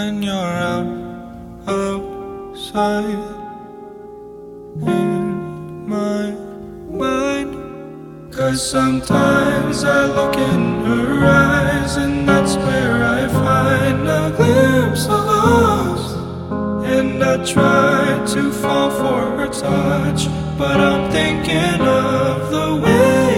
when you're out outside in my mind? Cause sometimes I look in her eyes, and that's where I find a glimpse of us. And I try to fall for her touch, but I'm thinking of the way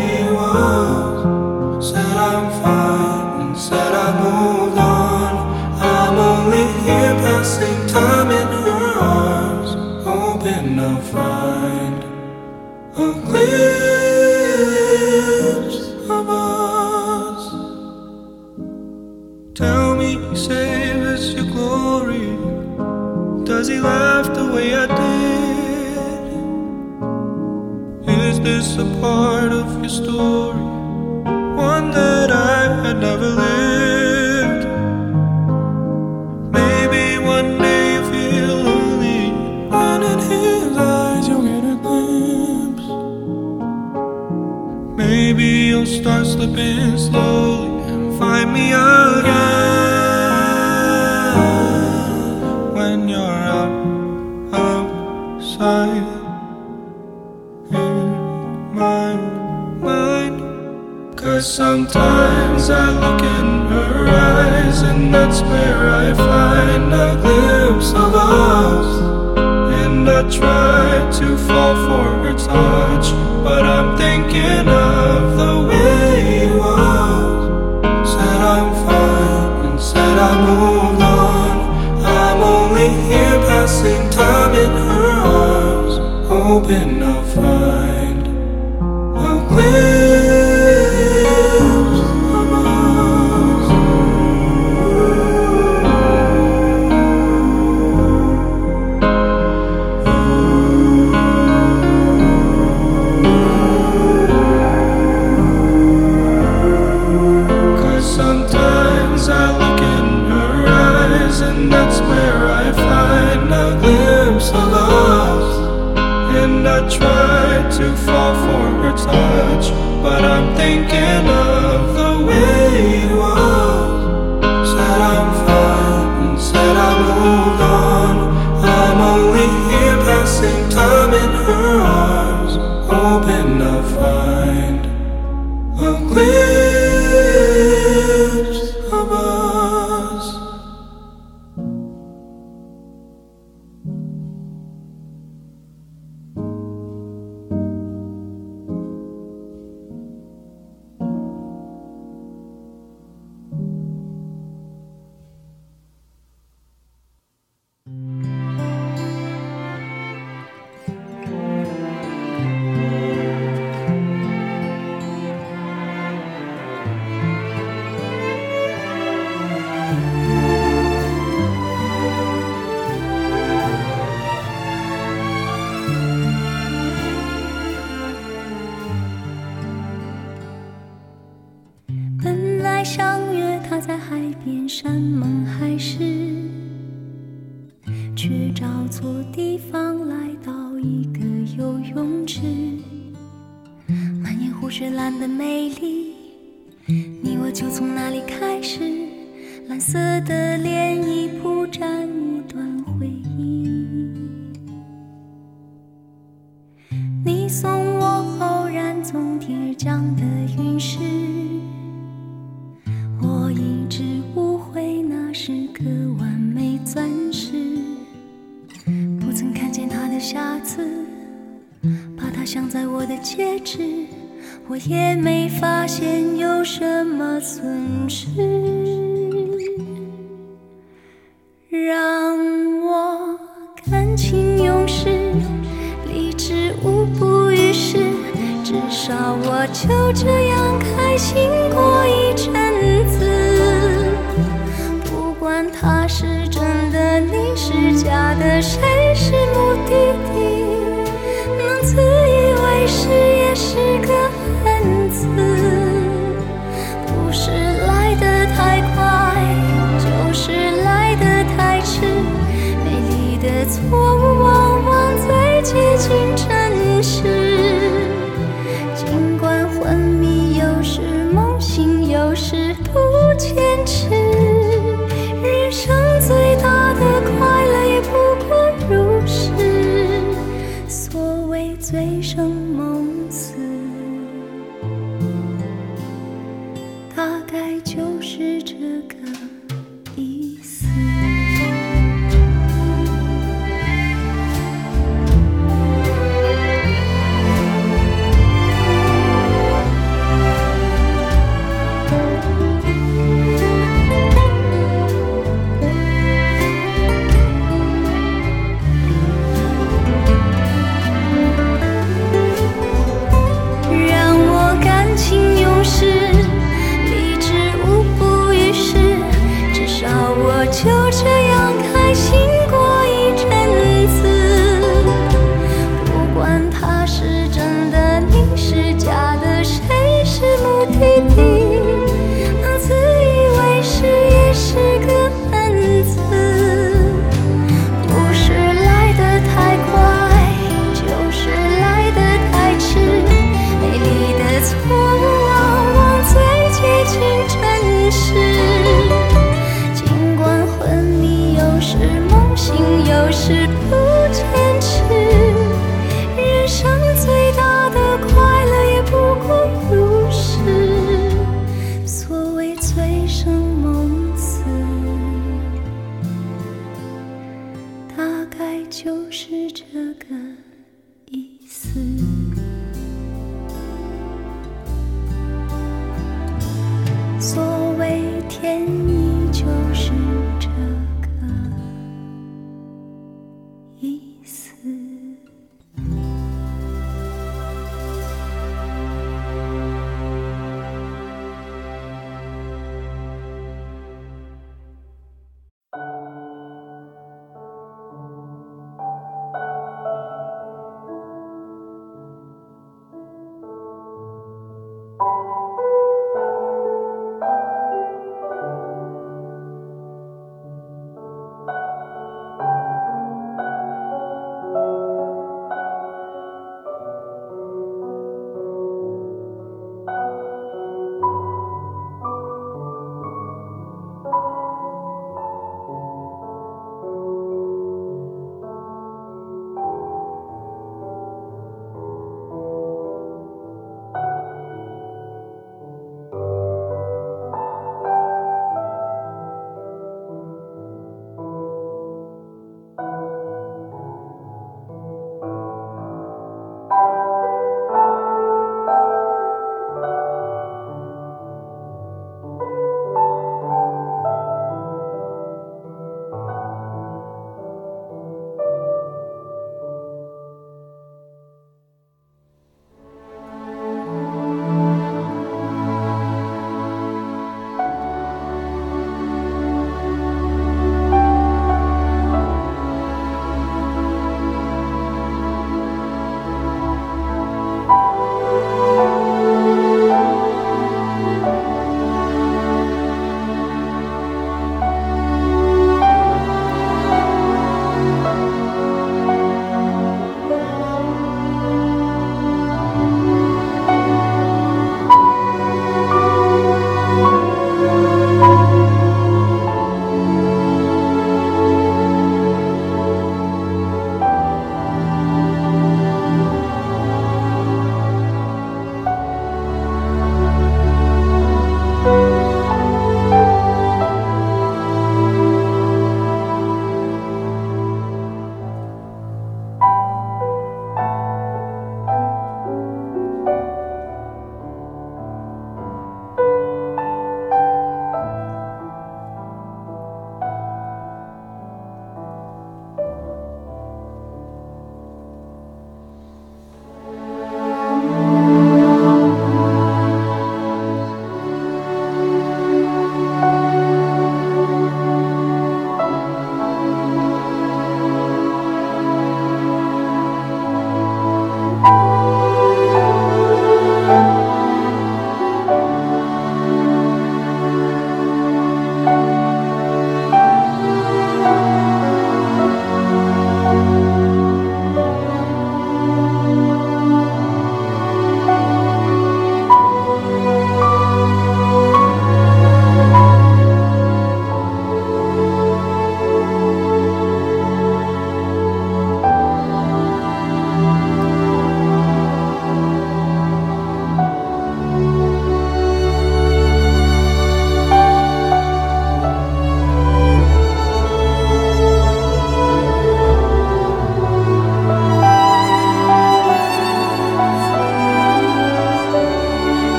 time in her arms, hoping I'll find a glimpse of us. Tell me, he saved us your glory. Does he laugh the way I did? Is this a part of your story? Slipping slowly and find me again when you're out outside in my mind. Cause sometimes I look in her eyes, and that's where I find a glimpse of us. And I try to fall for her touch, but I'm thinking of the way hoping I'll find 就从那里开始。蓝色的涟漪铺展一段回忆。你送我偶然从天而降的陨石。我一直误会那是颗完美钻石，不曾看见它的瑕疵，把它镶在我的戒指，我也没发现有什么损失让我感情用事理智无补于事至少我就这样开心过一阵子不管他是真的你是假的谁是目的地能自以为是也是个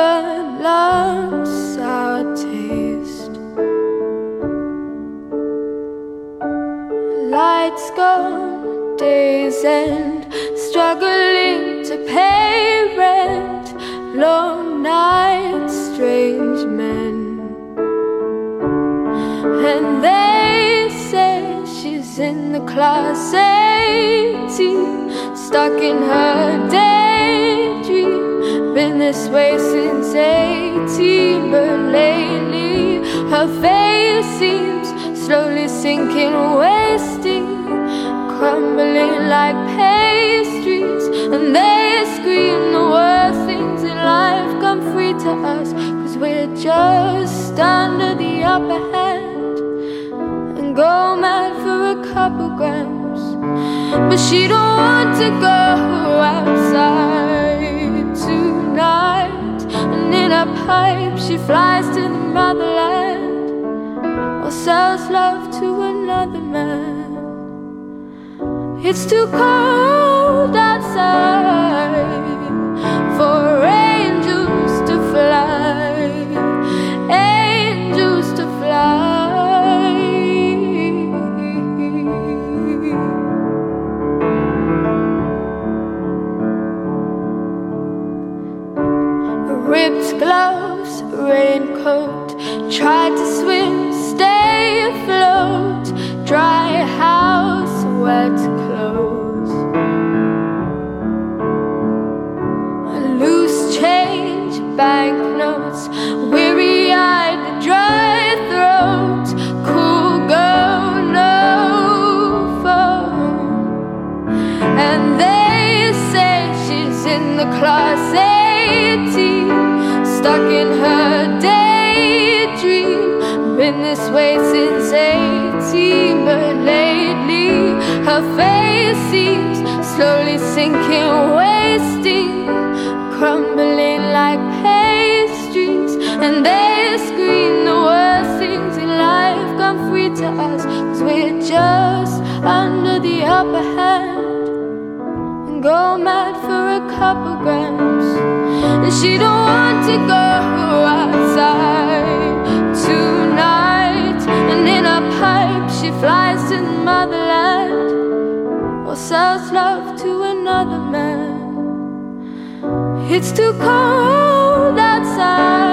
but love's our taste. Lights gone, days end, struggling to pay rent, long nights, strange men, and they say she's in the class 18, stuck in her daydream. This way since 18, but lately her face seems slowly sinking, wasting, crumbling like pastries. And they scream the worst things in life come free to us, cause we're just under the upper hand and go mad for a couple grams. But she don't want to go outside to the motherland or sells love to another man. It's too cold outside for angels to fly. Angels to fly. Ripped gloves, raincoat, tried to swim, stay afloat. Dry slowly sinking, wasting, crumbling like pastries. And they scream the worst things in life come free to us, cause we're just under the upper hand and go mad for a couple grams. And she don't want to go outside tonight. And in a pipe, she flies sells love to another man. It's too cold outside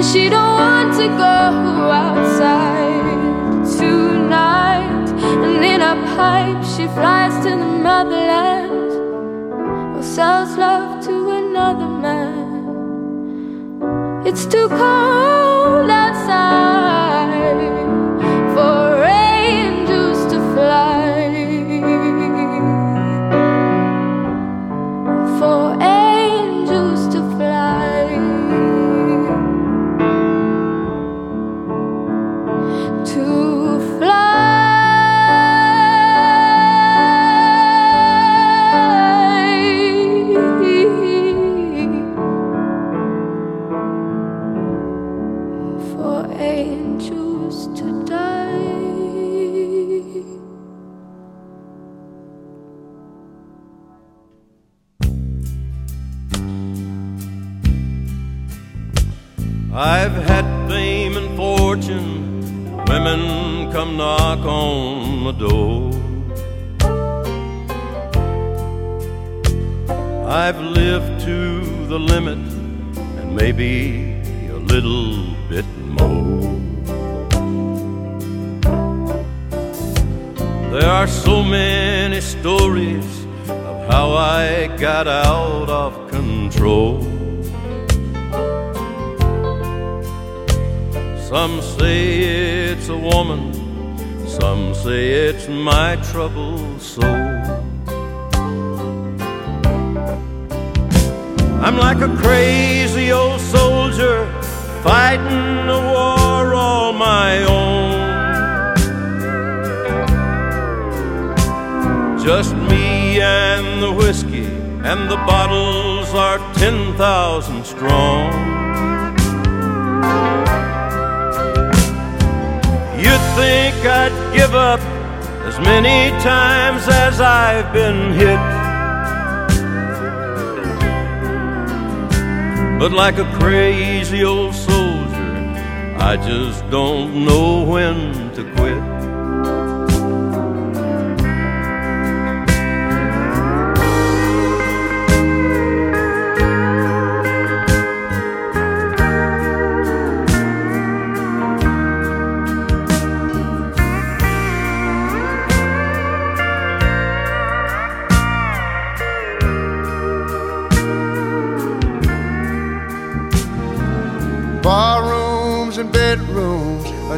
And she don't want to go outside tonight. And in a pipe, she flies to the motherland or sells love to another man. It's too cold women come knock on the door. I've lived to the limit and maybe a little bit more. There are so many stories of how I got out of control. Some say it's a woman, some say it's my troubled soul. I'm like a crazy old soldier fighting a war all my own. Just me and the whiskey, and the bottles are 10,000 strong. Think I'd give up as many times as I've been hit. But like a crazy old soldier, I just don't know when to quit.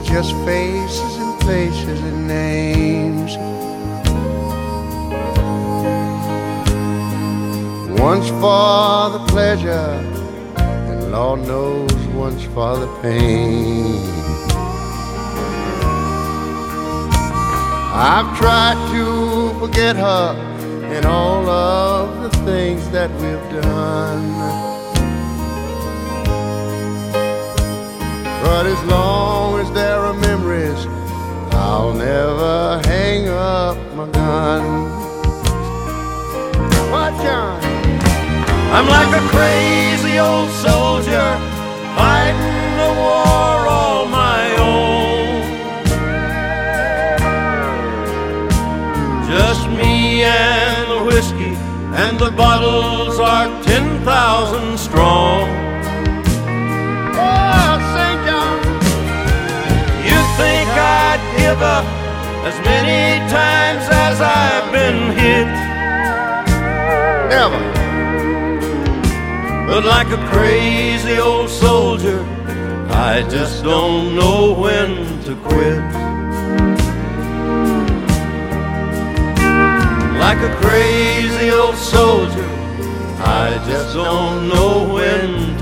Just faces and places and names. Once for the pleasure, and Lord knows once for the pain. I've tried to forget her and all of the things that we've done. But as long as there are memories, I'll never hang up my gun. What, John? I'm like a crazy old soldier fighting a war all my own. Just me and the whiskey, and the bottles are 10,000 strong. Up as many times as I've been hit? Never. But like a crazy old soldier, I just don't know when to quit. Like a crazy old soldier, I just don't know when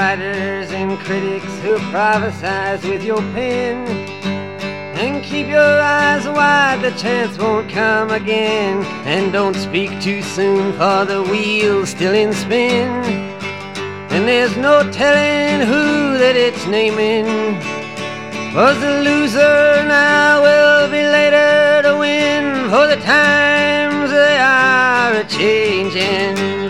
Writers and critics who prophesize with your pen. And keep your eyes wide, the chance won't come again. And don't speak too soon, for the wheel's still in spin. And there's no telling who that it's naming. Was the loser now will be later to win, for the times they are a changing.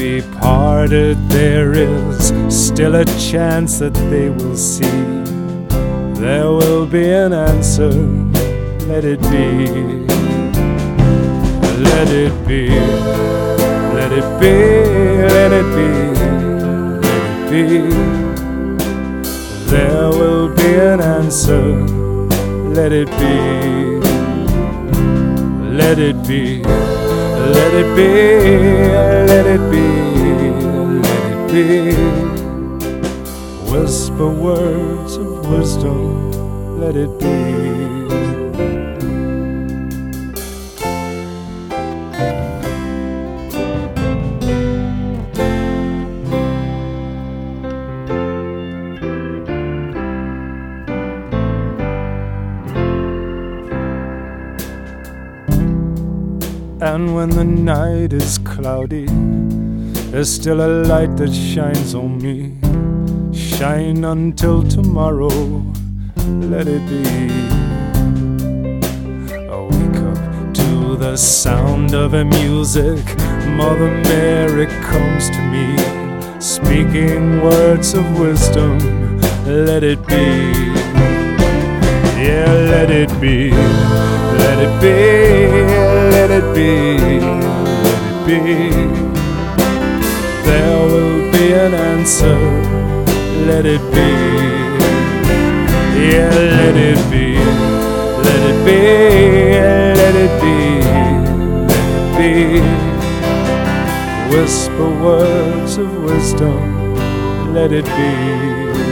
Be parted, there is still a chance that they will see. There will be an answer, let it be. Let it be, let it be, let it be, let it be. There will be an answer, let it be. Let it be. Let it be, let it be, let it be. Whisper words of wisdom, let it be. When the night is cloudy, there's still a light that shines on me. Shine until tomorrow, let it be. I wake up to the sound of a music. Mother Mary comes to me, speaking words of wisdom. Let it be. Yeah, let it be. Let it be let it be, let it be. There will be an answer, let it be. Yeah, let it be, let it be, let it be, let it be. Whisper words of wisdom, let it be.